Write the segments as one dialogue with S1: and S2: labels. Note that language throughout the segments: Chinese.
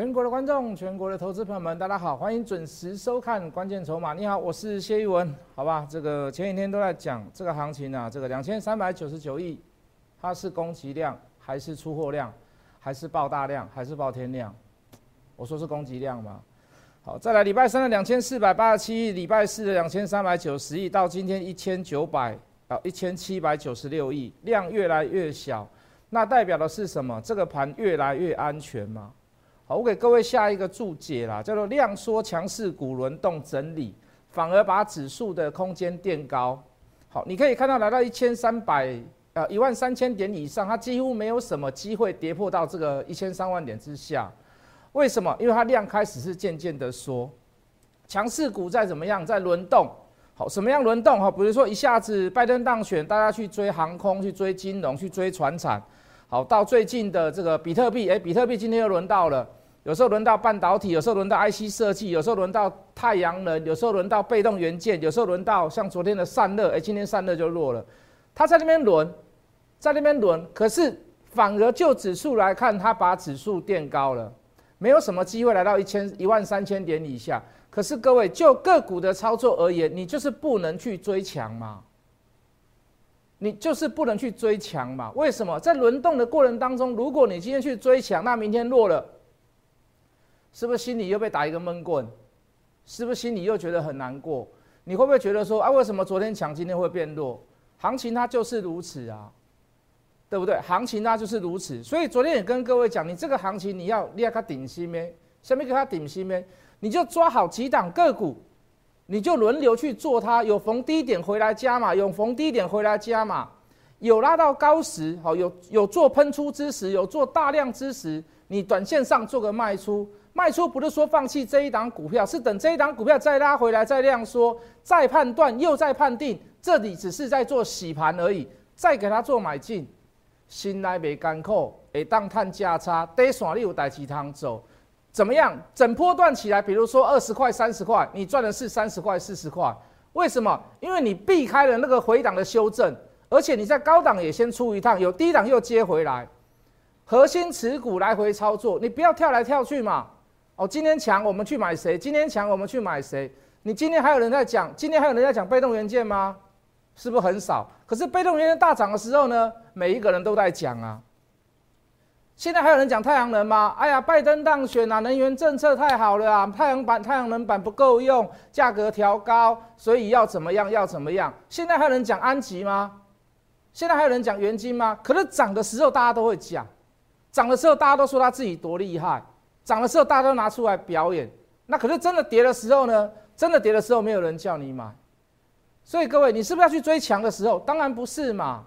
S1: 全国的观众，全国的投资朋友们，大家好，欢迎准时收看《关键筹码》。你好，我是谢玉文，好吧？这个前几天都在讲这个行情啊，这个两千三百九十九亿，它是供给量还是出货量，还是爆大量，还是爆天量？我说是供给量嘛。好，再来礼拜三的两千四百八十七亿，礼拜四的两千三百九十亿，到今天一千九百啊一千七百九十六亿，量越来越小，那代表的是什么？这个盘越来越安全嘛？好，我给各位下一个注解啦，叫做量缩强势股轮动整理，反而把指数的空间垫高。好，你可以看到来到一千三百呃一万三千点以上，它几乎没有什么机会跌破到这个一千三万点之下。为什么？因为它量开始是渐渐的缩，强势股在怎么样，在轮动。好，什么样轮动？哈，比如说一下子拜登当选，大家去追航空，去追金融，去追船产。好，到最近的这个比特币，哎，比特币今天又轮到了。有时候轮到半导体，有时候轮到 IC 设计，有时候轮到太阳能，有时候轮到被动元件，有时候轮到像昨天的散热，哎，今天散热就弱了。它在那边轮，在那边轮，可是反而就指数来看，它把指数垫高了，没有什么机会来到一千一万三千点以下。可是各位，就个股的操作而言，你就是不能去追强嘛，你就是不能去追强嘛。为什么？在轮动的过程当中，如果你今天去追强，那明天弱了。是不是心里又被打一个闷棍？是不是心里又觉得很难过？你会不会觉得说啊，为什么昨天强，今天会变弱？行情它就是如此啊，对不对？行情它就是如此。所以昨天也跟各位讲，你这个行情你要立刻顶心咩？下面给它顶心咩？你就抓好几档个股，你就轮流去做它。有逢低点回来加码，有逢低点回来加码，有拉到高时，好有有做喷出之时，有做大量之时，你短线上做个卖出。卖出不是说放弃这一档股票，是等这一档股票再拉回来，再量缩，再判断，又再判定，这里只是在做洗盘而已，再给他做买进，心来没干扣，诶，当探价差，得爽你有带其他走，怎么样？整波段起来，比如说二十块、三十块，你赚的是三十块、四十块，为什么？因为你避开了那个回档的修正，而且你在高档也先出一趟，有低档又接回来，核心持股来回操作，你不要跳来跳去嘛。哦，今天强我们去买谁？今天强我们去买谁？你今天还有人在讲？今天还有人在讲被动元件吗？是不是很少？可是被动元件大涨的时候呢，每一个人都在讲啊。现在还有人讲太阳能吗？哎呀，拜登当选啊，能源政策太好了啊，太阳板、太阳能板不够用，价格调高，所以要怎么样？要怎么样？现在还有人讲安吉吗？现在还有人讲元金吗？可是涨的时候大家都会讲，涨的时候大家都说他自己多厉害。涨的时候，大家都拿出来表演。那可是真的跌的时候呢？真的跌的时候，没有人叫你买。所以各位，你是不是要去追强的时候？当然不是嘛。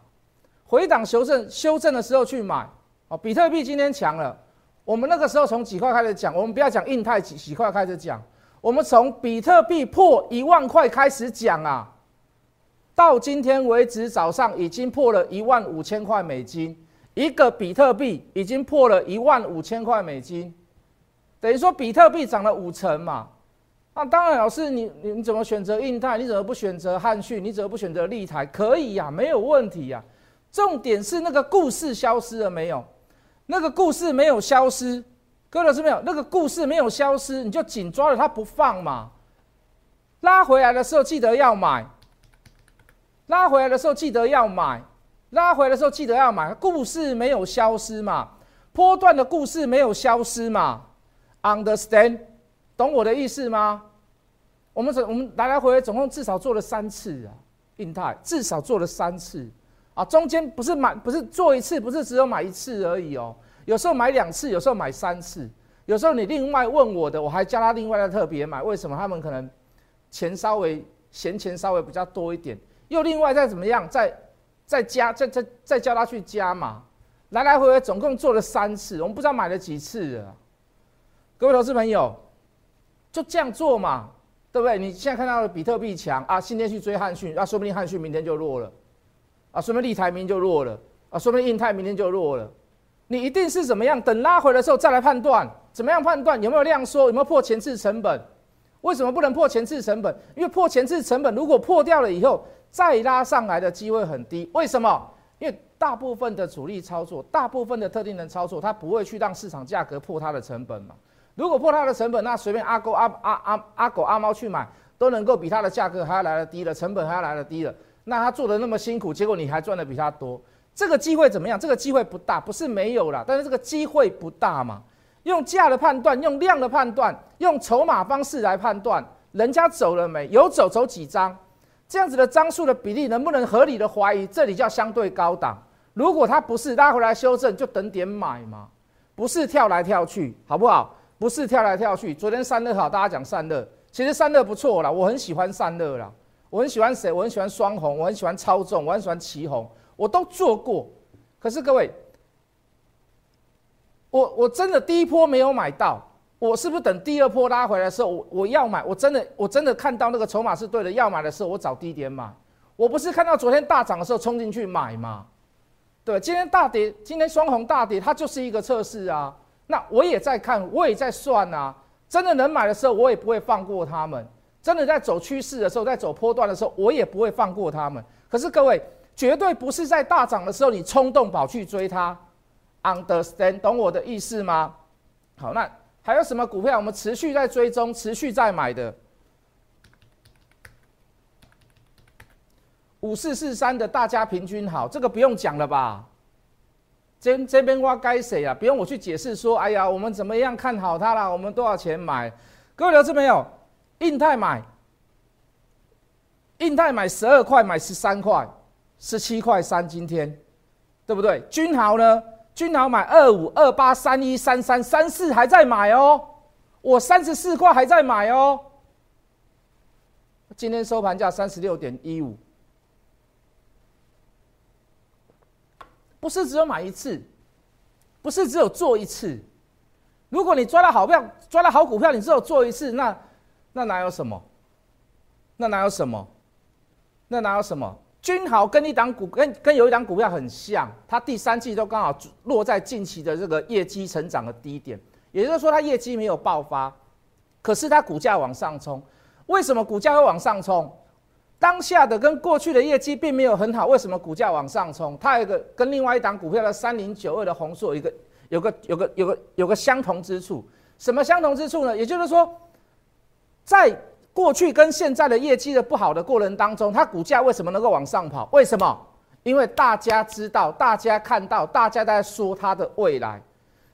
S1: 回档修正修正的时候去买。哦，比特币今天强了。我们那个时候从几块开始讲，我们不要讲印太几几块开始讲，我们从比特币破一万块开始讲啊。到今天为止，早上已经破了一万五千块美金，一个比特币已经破了一万五千块美金。等于说比特币涨了五成嘛？那当然，老师你你怎么选择印泰？你怎么不选择汉讯？你怎么不选择立台？可以呀，没有问题呀。重点是那个故事消失了没有？那个故事没有消失，各位老师没有？那个故事没有消失，你就紧抓着它不放嘛。拉回来的时候记得要买，拉回来的时候记得要买，拉回来的时候记得要买。故事没有消失嘛？波段的故事没有消失嘛？Understand，懂我的意思吗？我们总我们来来回回总共至少做了三次啊，印太至少做了三次啊，中间不是买不是做一次，不是只有买一次而已哦，有时候买两次，有时候买三次，有时候你另外问我的，我还叫他另外再特别买，为什么？他们可能钱稍微闲钱稍微比较多一点，又另外再怎么样，再再加再再再叫他去加嘛，来来回回总共做了三次，我们不知道买了几次啊。各位投资朋友，就这样做嘛，对不对？你现在看到比特币强啊，今天去追汉讯，啊，说不定汉讯明天就弱了，啊，说不定立台明就弱了，啊，说不定印泰明天就弱了。你一定是怎么样？等拉回的时候再来判断，怎么样判断有没有量缩，有没有破前次成本？为什么不能破前次成本？因为破前次成本如果破掉了以后，再拉上来的机会很低。为什么？因为大部分的主力操作，大部分的特定人操作，他不会去让市场价格破它的成本嘛。如果破它的成本，那随便阿狗阿阿阿阿狗阿猫去买，都能够比它的价格还要来的低了，成本还要来的低了。那他做的那么辛苦，结果你还赚的比他多，这个机会怎么样？这个机会不大，不是没有了，但是这个机会不大嘛。用价的判断，用量的判断，用筹码方式来判断，人家走了没有走，走几张，这样子的张数的比例能不能合理的怀疑？这里叫相对高档。如果它不是拉回来修正，就等点买嘛，不是跳来跳去，好不好？不是跳来跳去。昨天散热好，大家讲散热，其实散热不错啦，我很喜欢散热啦。我很喜欢谁？我很喜欢双红，我很喜欢超重，我很喜欢旗红，我都做过。可是各位，我我真的第一波没有买到，我是不是等第二波拉回来的时候，我我要买？我真的我真的看到那个筹码是对的，要买的时候我找低点买。我不是看到昨天大涨的时候冲进去买吗？对，今天大跌，今天双红大跌，它就是一个测试啊。那我也在看，我也在算啊。真的能买的时候，我也不会放过他们。真的在走趋势的时候，在走波段的时候，我也不会放过他们。可是各位，绝对不是在大涨的时候你冲动跑去追它，understand 懂我的意思吗？好，那还有什么股票我们持续在追踪、持续在买的？五四四三的大家平均好，这个不用讲了吧？这这边挖该谁啊？不用我去解释说，哎呀，我们怎么样看好它了？我们多少钱买？各位留知没有？印泰买，印泰买十二块，买十三块，十七块三，今天，对不对？君豪呢？君豪买二五二八三一三三三四还在买哦，我三十四块还在买哦。今天收盘价三十六点一五，不是只有买一次，不是只有做一次。如果你抓到好票，抓到好股票，你只有做一次，那。那哪有什么？那哪有什么？那哪有什么？君豪跟一档股跟跟有一档股票很像，它第三季都刚好落在近期的这个业绩成长的低点，也就是说它业绩没有爆发，可是它股价往上冲。为什么股价会往上冲？当下的跟过去的业绩并没有很好，为什么股价往上冲？它有一个跟另外一档股票的三零九二的红硕一个有个有个有个有个相同之处，什么相同之处呢？也就是说。在过去跟现在的业绩的不好的过程当中，它股价为什么能够往上跑？为什么？因为大家知道，大家看到，大家都在说它的未来。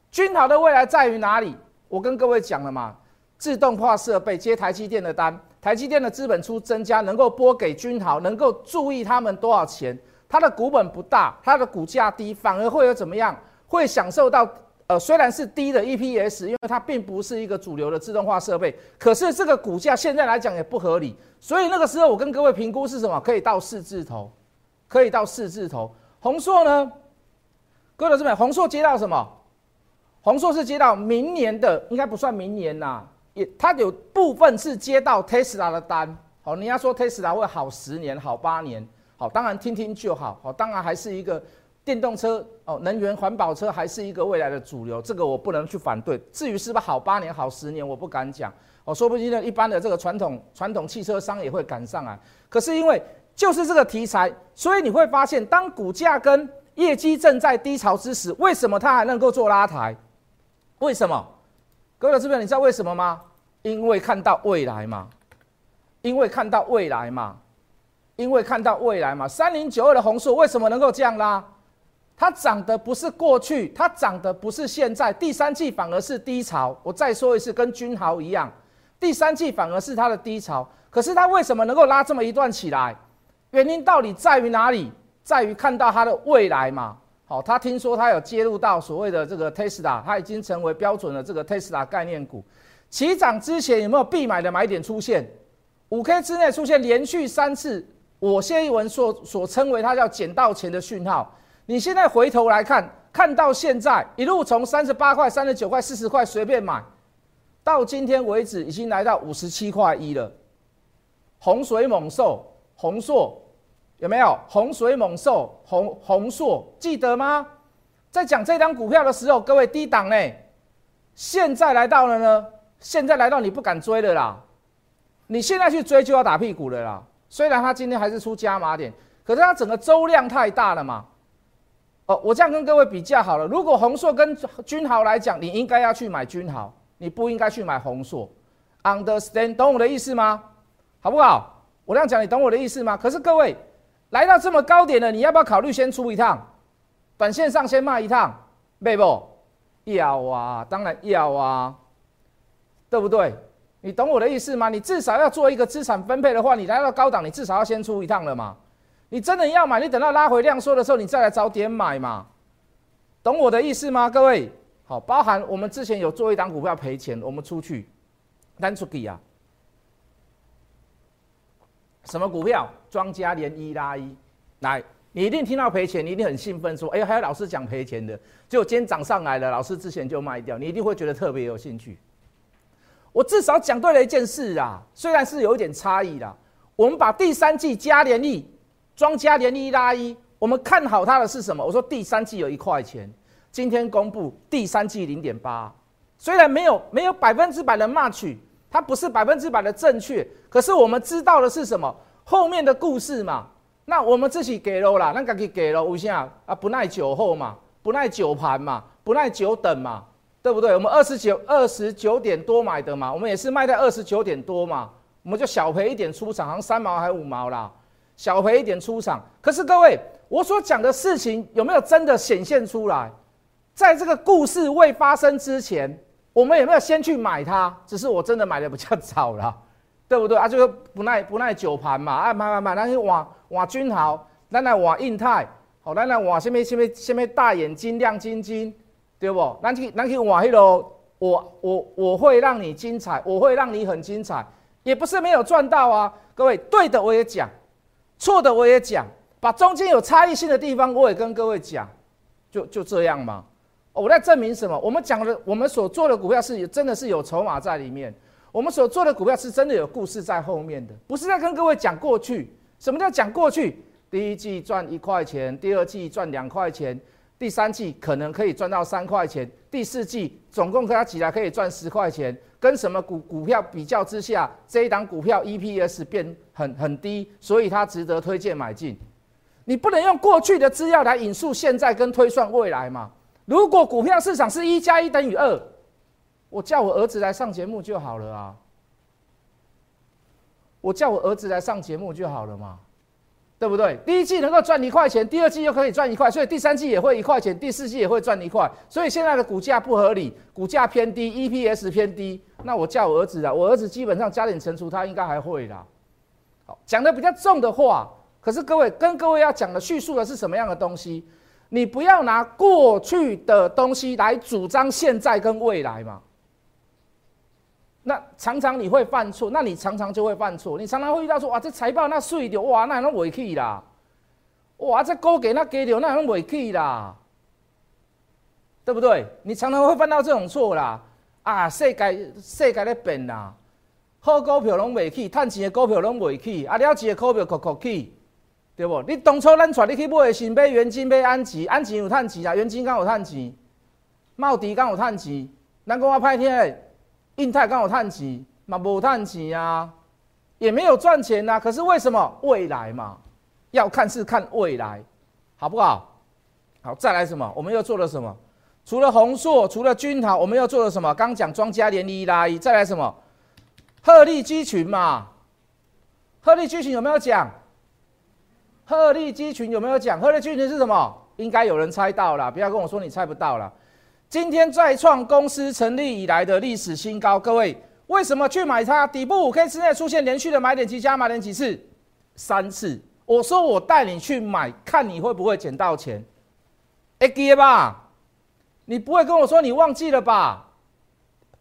S1: 君豪的未来在于哪里？我跟各位讲了嘛，自动化设备接台积电的单，台积电的资本出增加，能够拨给君豪，能够注意他们多少钱？它的股本不大，它的股价低，反而会有怎么样？会享受到。呃，虽然是低的 EPS，因为它并不是一个主流的自动化设备，可是这个股价现在来讲也不合理，所以那个时候我跟各位评估是什么？可以到四字头，可以到四字头。宏硕呢？各位这边，宏硕接到什么？宏硕是接到明年的，应该不算明年呐，也它有部分是接到 Tesla 的单。好，人家说 Tesla 会好十年，好八年，好，当然听听就好，好，当然还是一个。电动车哦，能源环保车还是一个未来的主流，这个我不能去反对。至于是不是好八年、好十年，我不敢讲。哦，说不定呢，一般的这个传统传统汽车商也会赶上来。可是因为就是这个题材，所以你会发现，当股价跟业绩正在低潮之时，为什么它还能够做拉抬？为什么？各位这边你知道为什么吗？因为看到未来嘛，因为看到未来嘛，因为看到未来嘛。三零九二的红树为什么能够这样拉？它涨的不是过去，它涨的不是现在，第三季反而是低潮。我再说一次，跟君豪一样，第三季反而是它的低潮。可是它为什么能够拉这么一段起来？原因到底在于哪里？在于看到它的未来嘛。好，他听说他有接入到所谓的这个 Tesla，它已经成为标准的这个 Tesla 概念股。起涨之前有没有必买的买点出现？五 K 之内出现连续三次，我谢一文所所称为它叫捡到钱的讯号。你现在回头来看，看到现在一路从三十八块、三十九块、四十块随便买，到今天为止已经来到五十七块一了。洪水猛兽、洪硕有没有？洪水猛兽、洪洪硕记得吗？在讲这张股票的时候，各位低档呢，现在来到了呢，现在来到你不敢追了啦。你现在去追就要打屁股了啦。虽然它今天还是出加码点，可是它整个周量太大了嘛。哦，我这样跟各位比较好了。如果红硕跟君豪来讲，你应该要去买君豪，你不应该去买红硕。Understand，懂我的意思吗？好不好？我这样讲，你懂我的意思吗？可是各位来到这么高点了，你要不要考虑先出一趟，短线上先卖一趟，对不？要啊，当然要啊，对不对？你懂我的意思吗？你至少要做一个资产分配的话，你来到高档，你至少要先出一趟了嘛。你真的要买，你等到拉回量缩的时候，你再来找点买嘛。懂我的意思吗？各位，好，包含我们之前有做一档股票赔钱，我们出去单出去啊。什么股票？庄家连一拉一，来，你一定听到赔钱，你一定很兴奋，说，哎，还有老师讲赔钱的，结果今天涨上来了，老师之前就卖掉，你一定会觉得特别有兴趣。我至少讲对了一件事啊，虽然是有一点差异啦。我们把第三季加联益庄加联益拉一，我们看好它的是什么？我说第三季有一块钱，今天公布第三季零点八，虽然没有没有百分之百的 match，它不是百分之百的正确，可是我们知道的是什么？后面的故事嘛。那我们自己给了啦，那自己给了，为啥啊？不耐久候嘛，不耐久盘嘛，不耐久等嘛。对不对？我们二十九二十九点多买的嘛，我们也是卖在二十九点多嘛，我们就小赔一点出场，好像三毛还五毛啦，小赔一点出场。可是各位，我所讲的事情有没有真的显现出来？在这个故事未发生之前，我们有没有先去买它？只是我真的买的比较早了，对不对啊？就是不耐不耐久盘嘛，啊买买买，那些瓦瓦君豪，那那瓦印泰，好，那那瓦下面下面下面大眼睛亮晶晶。对不？咱去咱去玩迄个，我我我会让你精彩，我会让你很精彩，也不是没有赚到啊。各位，对的我也讲，错的我也讲，把中间有差异性的地方我也跟各位讲，就就这样嘛。我在证明什么？我们讲的，我们所做的股票是真的是有筹码在里面，我们所做的股票是真的有故事在后面的，不是在跟各位讲过去。什么叫讲过去？第一季赚一块钱，第二季赚两块钱。第三季可能可以赚到三块钱，第四季总共加起来可以赚十块钱。跟什么股股票比较之下，这一档股票 EPS 变很很低，所以它值得推荐买进。你不能用过去的资料来引述现在跟推算未来嘛？如果股票市场是一加一等于二，我叫我儿子来上节目就好了啊！我叫我儿子来上节目就好了嘛？对不对？第一季能够赚一块钱，第二季又可以赚一块，所以第三季也会一块钱，第四季也会赚一块。所以现在的股价不合理，股价偏低，EPS 偏低。那我叫我儿子啊，我儿子基本上加点乘除，他应该还会啦。好，讲的比较重的话，可是各位跟各位要讲的叙述的是什么样的东西？你不要拿过去的东西来主张现在跟未来嘛。那常常你会犯错，那你常常就会犯错。你常常会遇到说，哇，这财报那碎掉，哇，那能尾去啦？哇，这高给那给掉，那能尾去啦？对不对？你常常会犯到这种错啦。啊，世界世界在变啦，好股票拢未去，趁钱的股票拢未去，啊，了钱的股票酷酷去，对不？你当初咱带你去买的是买元金、买安吉，安吉有趁钱啊，元金刚有趁钱，茂迪刚有趁钱，咱讲我歹听。印泰刚好探钱，嘛无探钱啊，也没有赚钱呐。可是为什么未来嘛？要看是看未来，好不好？好，再来什么？我们又做了什么？除了宏硕，除了君豪，我们又做了什么？刚讲庄家连一拉一，再来什么？鹤立鸡群嘛？鹤立鸡群有没有讲？鹤立鸡群有没有讲？鹤立鸡群是什么？应该有人猜到了，不要跟我说你猜不到了。今天再创公司成立以来的历史新高，各位为什么去买它？底部五 K 之内出现连续的买点及加码点几次？三次。我说我带你去买，看你会不会捡到钱？哎，记吧？你不会跟我说你忘记了吧？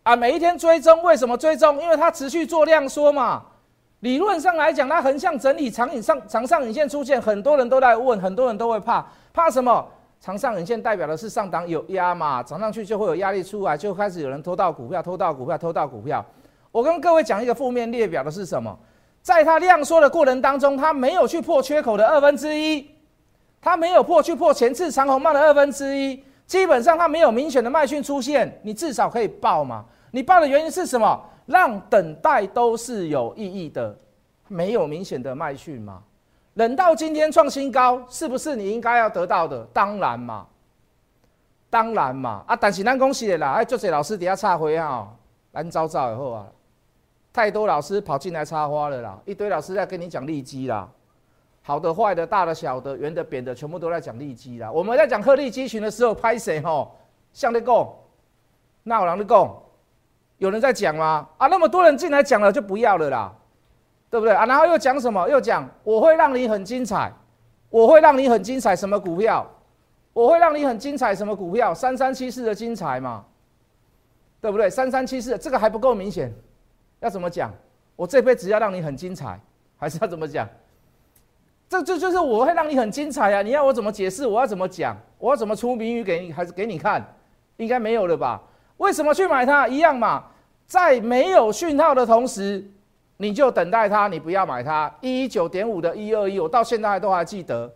S1: 啊，每一天追踪，为什么追踪？因为它持续做量缩嘛。理论上来讲，它横向整理长影上长上影线出现，很多人都在问，很多人都会怕，怕什么？长上影线代表的是上档有压嘛，涨上去就会有压力出来，就开始有人偷到股票，偷到股票，偷到股票。我跟各位讲一个负面列表的是什么？在它量缩的过程当中，它没有去破缺口的二分之一，它没有破去破前次长红棒的二分之一，基本上它没有明显的卖讯出现，你至少可以报嘛？你报的原因是什么？让等待都是有意义的，没有明显的卖讯嘛？等到今天创新高，是不是你应该要得到的？当然嘛，当然嘛啊！但是咱恭喜的啦，哎，做些老师底下插回啊，蓝糟糟以后啊，太多老师跑进来插花了啦，一堆老师在跟你讲利基啦，好的、坏的、大的、小的、圆的、扁的，全部都在讲利基啦。我们在讲鹤立鸡群的时候，拍谁吼？向你讲，那我让你讲，有人在讲吗？啊，那么多人进来讲了就不要了啦，对不对啊？然后又讲什么？又讲我会让你很精彩，我会让你很精彩，什么股票？我会让你很精彩，什么股票？三三七四的精彩嘛。对不对？三三七四，这个还不够明显，要怎么讲？我这辈子要让你很精彩，还是要怎么讲？这这就是我会让你很精彩啊！你要我怎么解释？我要怎么讲？我要怎么出谜语给你？还是给你看？应该没有了吧？为什么去买它？一样嘛，在没有讯号的同时，你就等待它，你不要买它。一一九点五的一二一，我到现在都还记得。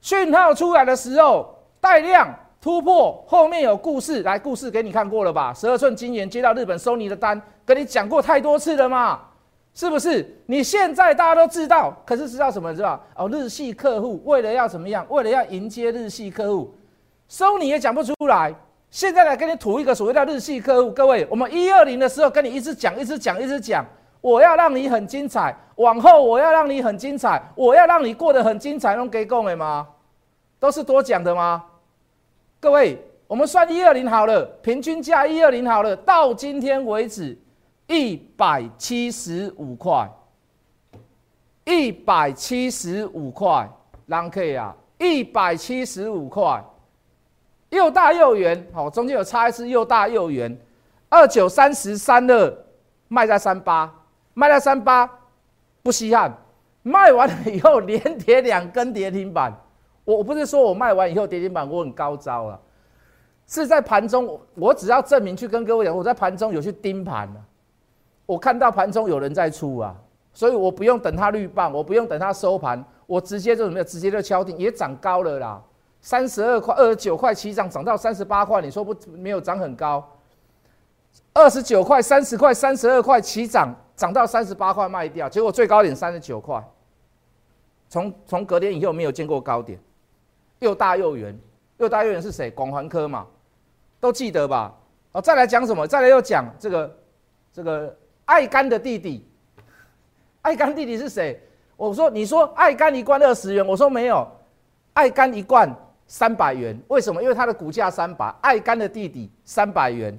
S1: 讯号出来的时候带量。突破后面有故事，来故事给你看过了吧？十二寸金元接到日本收你的单，跟你讲过太多次了嘛？是不是？你现在大家都知道，可是知道什么？知道哦，日系客户为了要怎么样？为了要迎接日系客户，收你也讲不出来。现在来跟你吐一个所谓的日系客户，各位，我们一二零的时候跟你一直讲，一直讲，一直讲，我要让你很精彩，往后我要让你很精彩，我要让你过得很精彩，能给够没吗？都是多讲的吗？各位，我们算一二零好了，平均价一二零好了，到今天为止一百七十五块，一百七十五块，啷个呀？一百七十五块，又大又圆，好，中间有差一次，又大又圆，二九三十三二，卖在三八，卖在三八，不稀罕，卖完了以后连跌两根跌停板。我不是说我卖完以后跌停板我很高招了，是在盘中，我只要证明去跟各位讲，我在盘中有去盯盘了，我看到盘中有人在出啊，所以我不用等它绿棒，我不用等它收盘，我直接就怎么样，直接就敲定，也涨高了啦，三十二块、二十九块起涨，涨到三十八块，你说不没有涨很高？二十九块、三十块、三十二块起涨，涨到三十八块卖掉，结果最高点三十九块，从从隔天以后没有见过高点。又大又圆，又大又圆是谁？广环科嘛，都记得吧？哦，再来讲什么？再来又讲这个这个爱肝的弟弟，爱肝弟弟是谁？我说你说爱肝一罐二十元，我说没有，爱肝一罐三百元。为什么？因为它的股价三百，爱肝的弟弟三百元，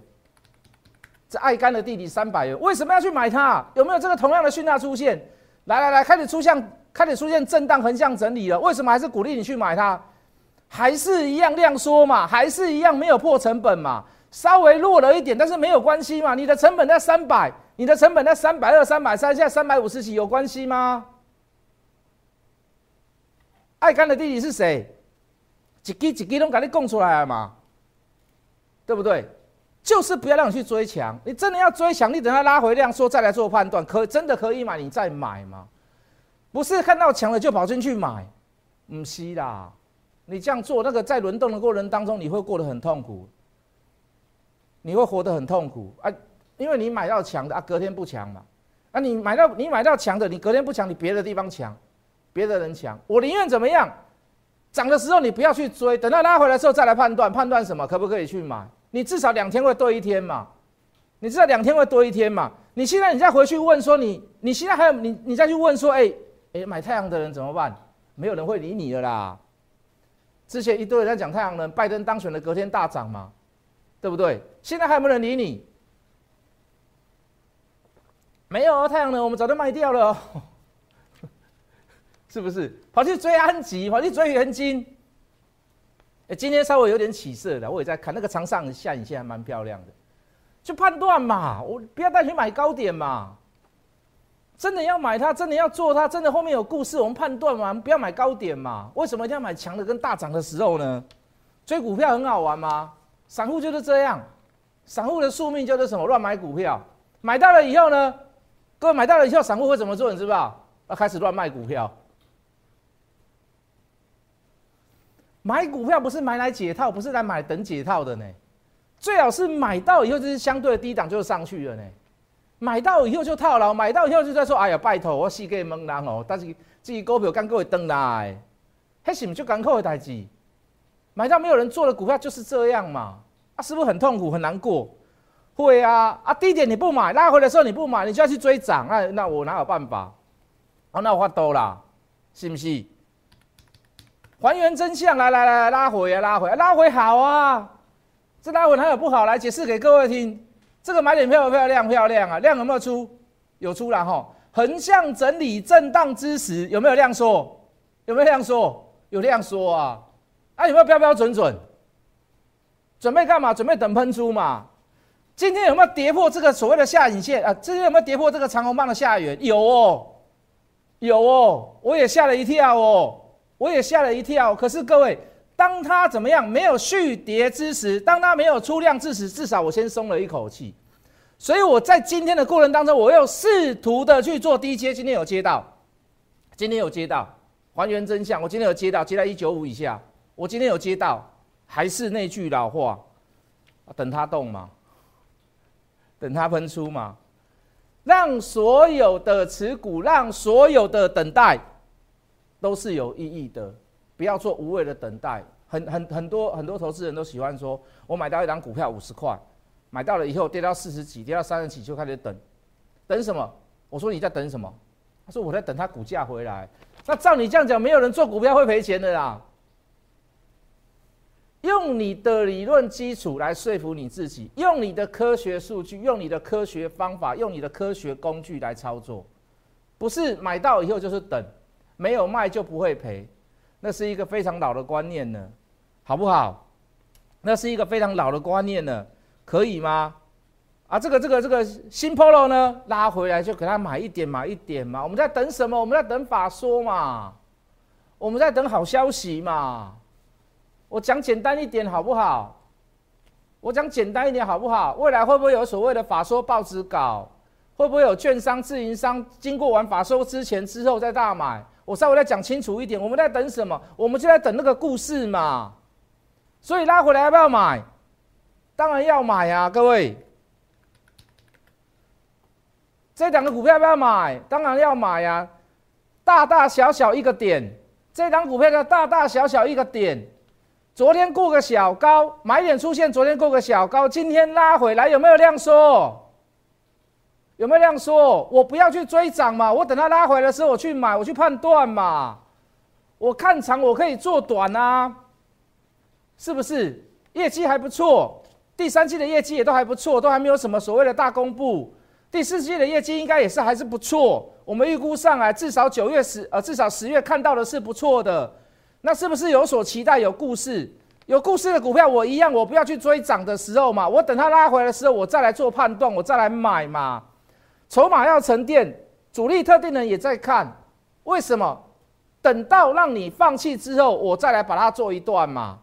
S1: 这爱肝的弟弟三百元，为什么要去买它？有没有这个同样的讯号出现？来来来，开始出现，开始出现震荡横向整理了。为什么还是鼓励你去买它？还是一样量缩嘛，还是一样没有破成本嘛，稍微弱了一点，但是没有关系嘛。你的成本在三百，你的成本在三百二、三百三，现在三百五十几，有关系吗？爱干的弟弟是谁？几几几几都给你供出来了嘛，对不对？就是不要让你去追强，你真的要追强，你等它拉回量缩再来做判断，可真的可以买，你再买吗？不是看到强了就跑进去买，唔是啦。你这样做，那个在轮动的过程当中，你会过得很痛苦，你会活得很痛苦啊！因为你买到强的啊，隔天不强嘛，啊，你买到你买到强的，你隔天不强，你别的地方强，别的人强，我宁愿怎么样？涨的时候你不要去追，等到拉回来之后再来判断，判断什么可不可以去买？你至少两天会多一天嘛，你至少两天会多一天嘛。你现在你再回去问说你，你现在还有你你再去问说，哎哎，买太阳的人怎么办？没有人会理你的啦。之前一堆人在讲太阳能，拜登当选的隔天大涨嘛，对不对？现在还有没有人理你？没有啊，太阳能我们早就卖掉了，是不是？跑去追安吉，跑去追元金。今天稍微有点起色的，我也在看那个长上下影线还蛮漂亮的，就判断嘛，我不要再去买高点嘛。真的要买它，真的要做它，真的后面有故事，我们判断嘛，不要买高点嘛。为什么一定要买强的跟大涨的时候呢？追股票很好玩吗？散户就是这样，散户的宿命就是什么？乱买股票，买到了以后呢？各位买到了以后，散户会怎么做？你知不知道？要开始乱卖股票。买股票不是买来解套，不是来买等解套的呢。最好是买到以后就是相对的低档就上去了呢。买到以后就套牢，买到以后就在说：“哎呀，拜托我死给蒙人哦！”但是自己股票刚够会登来，还是不就刚够的代志？买到没有人做的股票就是这样嘛？啊，是不是很痛苦很难过？会啊啊，低点你不买，拉回的时候你不买，你就要去追涨，那那我哪有办法？啊，那我发多啦，是不是？还原真相，来来来，拉回啊，拉回，拉回好啊，这拉回还有不好？来解释给各位听，这个买点漂不漂亮？漂亮啊，量有没有出？有出了哈，横向整理震荡之时有没有量缩？有没有量缩？有量缩啊，啊有没有标标准准？准备干嘛？准备等喷出嘛。今天有没有跌破这个所谓的下影线啊？今天有没有跌破这个长红棒的下缘？有哦，有哦，我也吓了一跳哦。我也吓了一跳，可是各位，当它怎么样没有续跌之时，当它没有出量之时，至少我先松了一口气。所以我在今天的过程当中，我又试图的去做低阶，今天有接到，今天有接到，还原真相，我今天有接到，接到一九五以下，我今天有接到，还是那句老话，等它动嘛，等它喷出嘛，让所有的持股，让所有的等待。都是有意义的，不要做无谓的等待。很很很多很多投资人都喜欢说，我买到一张股票五十块，买到了以后跌到四十几，跌到三十几就开始等，等什么？我说你在等什么？他说我在等它股价回来。那照你这样讲，没有人做股票会赔钱的啦。用你的理论基础来说服你自己，用你的科学数据，用你的科学方法，用你的科学工具来操作，不是买到以后就是等。没有卖就不会赔，那是一个非常老的观念呢，好不好？那是一个非常老的观念呢，可以吗？啊，这个这个这个新 Polo 呢，拉回来就给他买一点买一点嘛。我们在等什么？我们在等法说嘛，我们在等好消息嘛。我讲简单一点好不好？我讲简单一点好不好？未来会不会有所谓的法说报纸稿？会不会有券商自营商经过完法说之前之后再大买？我稍微再讲清楚一点，我们在等什么？我们就在等那个故事嘛。所以拉回来要不要买？当然要买呀，各位。这两个股票要不要买？当然要买呀。大大小小一个点，这张股票的大大小小一个点。昨天过个小高，买点出现，昨天过个小高，今天拉回来有没有量缩？有没有这样说？我不要去追涨嘛，我等它拉回来的时候我去买，我去判断嘛。我看长我可以做短啊，是不是？业绩还不错，第三季的业绩也都还不错，都还没有什么所谓的大公布。第四季的业绩应该也是还是不错，我们预估上来至少九月十呃至少十月看到的是不错的。那是不是有所期待？有故事，有故事的股票我一样，我不要去追涨的时候嘛，我等它拉回来的时候我再来做判断，我再来买嘛。筹码要沉淀，主力特定人也在看，为什么？等到让你放弃之后，我再来把它做一段嘛。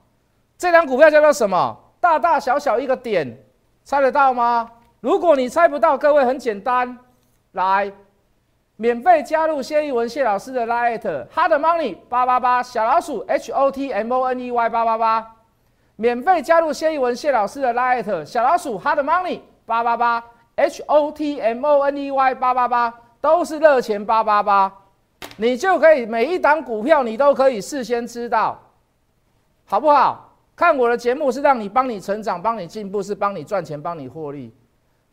S1: 这张股票叫做什么？大大小小一个点，猜得到吗？如果你猜不到，各位很简单，来，免费加入谢一文谢老师的 Light，Hard Money 八八八小老鼠 H O T M O N E Y 八八八，免费加入谢一文谢老师的 Light，小老鼠 Hard Money 八八八。H O T M O N E Y 八八八都是热钱八八八，你就可以每一档股票你都可以事先知道，好不好？看我的节目是让你帮你成长、帮你进步，是帮你赚钱、帮你获利，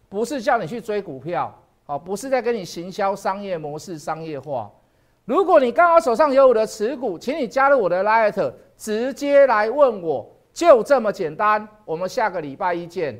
S1: 不是叫你去追股票，好，不是在跟你行销商业模式商业化。如果你刚好手上有我的持股，请你加入我的 Light，直接来问我，就这么简单。我们下个礼拜一见。